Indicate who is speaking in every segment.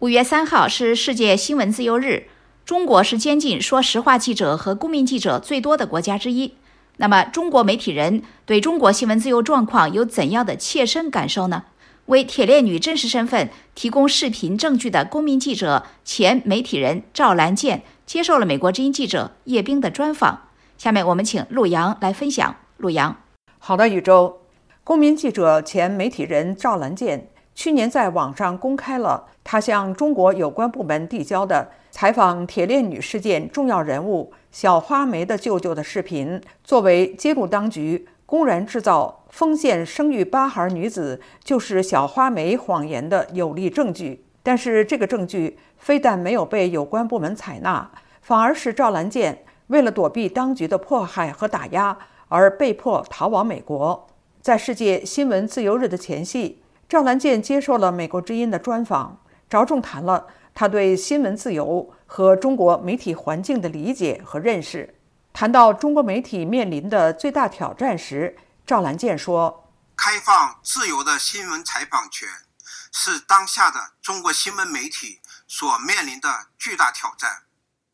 Speaker 1: 五月三号是世界新闻自由日，中国是监禁说实话记者和公民记者最多的国家之一。那么，中国媒体人对中国新闻自由状况有怎样的切身感受呢？为铁链女真实身份提供视频证据的公民记者、前媒体人赵兰健接受了美国之音记者叶冰的专访。下面我们请陆阳来分享。陆阳，
Speaker 2: 好的，宇宙。公民记者、前媒体人赵兰健。去年在网上公开了他向中国有关部门递交的采访铁链女事件重要人物小花梅的舅舅的视频，作为揭露当局公然制造丰县生育八孩女子就是小花梅谎言的有力证据。但是这个证据非但没有被有关部门采纳，反而是赵兰健为了躲避当局的迫害和打压而被迫逃往美国。在世界新闻自由日的前夕。赵兰健接受了美国之音的专访，着重谈了他对新闻自由和中国媒体环境的理解和认识。谈到中国媒体面临的最大挑战时，赵兰健说：“
Speaker 3: 开放自由的新闻采访权是当下的中国新闻媒体所面临的巨大挑战。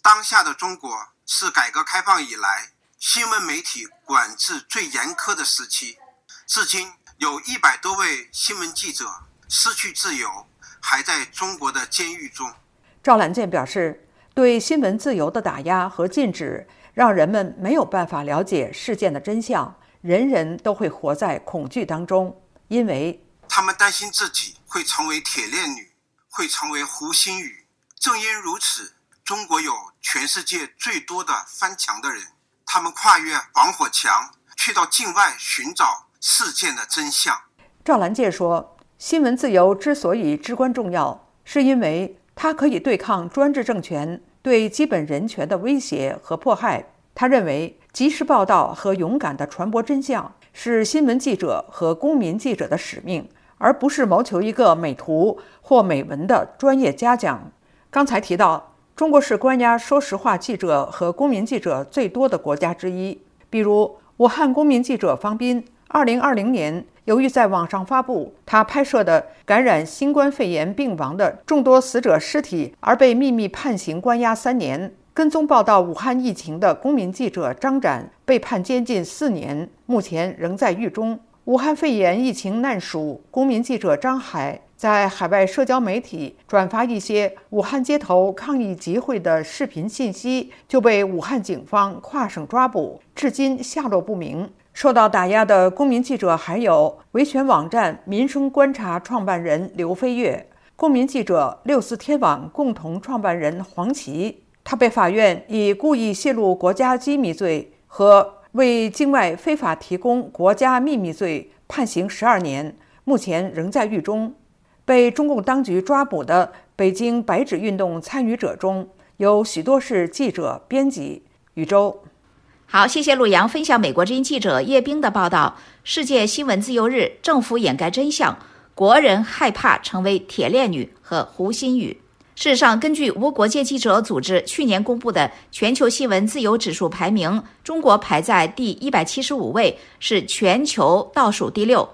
Speaker 3: 当下的中国是改革开放以来新闻媒体管制最严苛的时期，至今。”有一百多位新闻记者失去自由，还在中国的监狱中。
Speaker 2: 赵兰健表示，对新闻自由的打压和禁止，让人们没有办法了解事件的真相，人人都会活在恐惧当中，因为
Speaker 3: 他们担心自己会成为铁链女，会成为胡鑫宇。正因如此，中国有全世界最多的翻墙的人，他们跨越防火墙，去到境外寻找。事件的真相，
Speaker 2: 赵兰健说：“新闻自由之所以至关重要，是因为它可以对抗专制政权对基本人权的威胁和迫害。他认为，及时报道和勇敢地传播真相是新闻记者和公民记者的使命，而不是谋求一个美图或美文的专业嘉奖。”刚才提到，中国是关押说实话记者和公民记者最多的国家之一，比如武汉公民记者方斌。二零二零年，由于在网上发布他拍摄的感染新冠肺炎病亡的众多死者尸体，而被秘密判刑关押三年。跟踪报道武汉疫情的公民记者张展被判监禁四年，目前仍在狱中。武汉肺炎疫情难属，公民记者张海在海外社交媒体转发一些武汉街头抗议集会的视频信息，就被武汉警方跨省抓捕，至今下落不明。受到打压的公民记者还有维权网站“民生观察”创办人刘飞跃，公民记者六四天网共同创办人黄琦。他被法院以故意泄露国家机密罪和为境外非法提供国家秘密罪判刑十二年，目前仍在狱中。被中共当局抓捕的北京白纸运动参与者中有许多是记者、编辑。宇宙。
Speaker 1: 好，谢谢陆阳分享美国之音记者叶冰的报道。世界新闻自由日，政府掩盖真相，国人害怕成为铁链女和胡鑫宇。事实上，根据无国界记者组织去年公布的全球新闻自由指数排名，中国排在第一百七十五位，是全球倒数第六。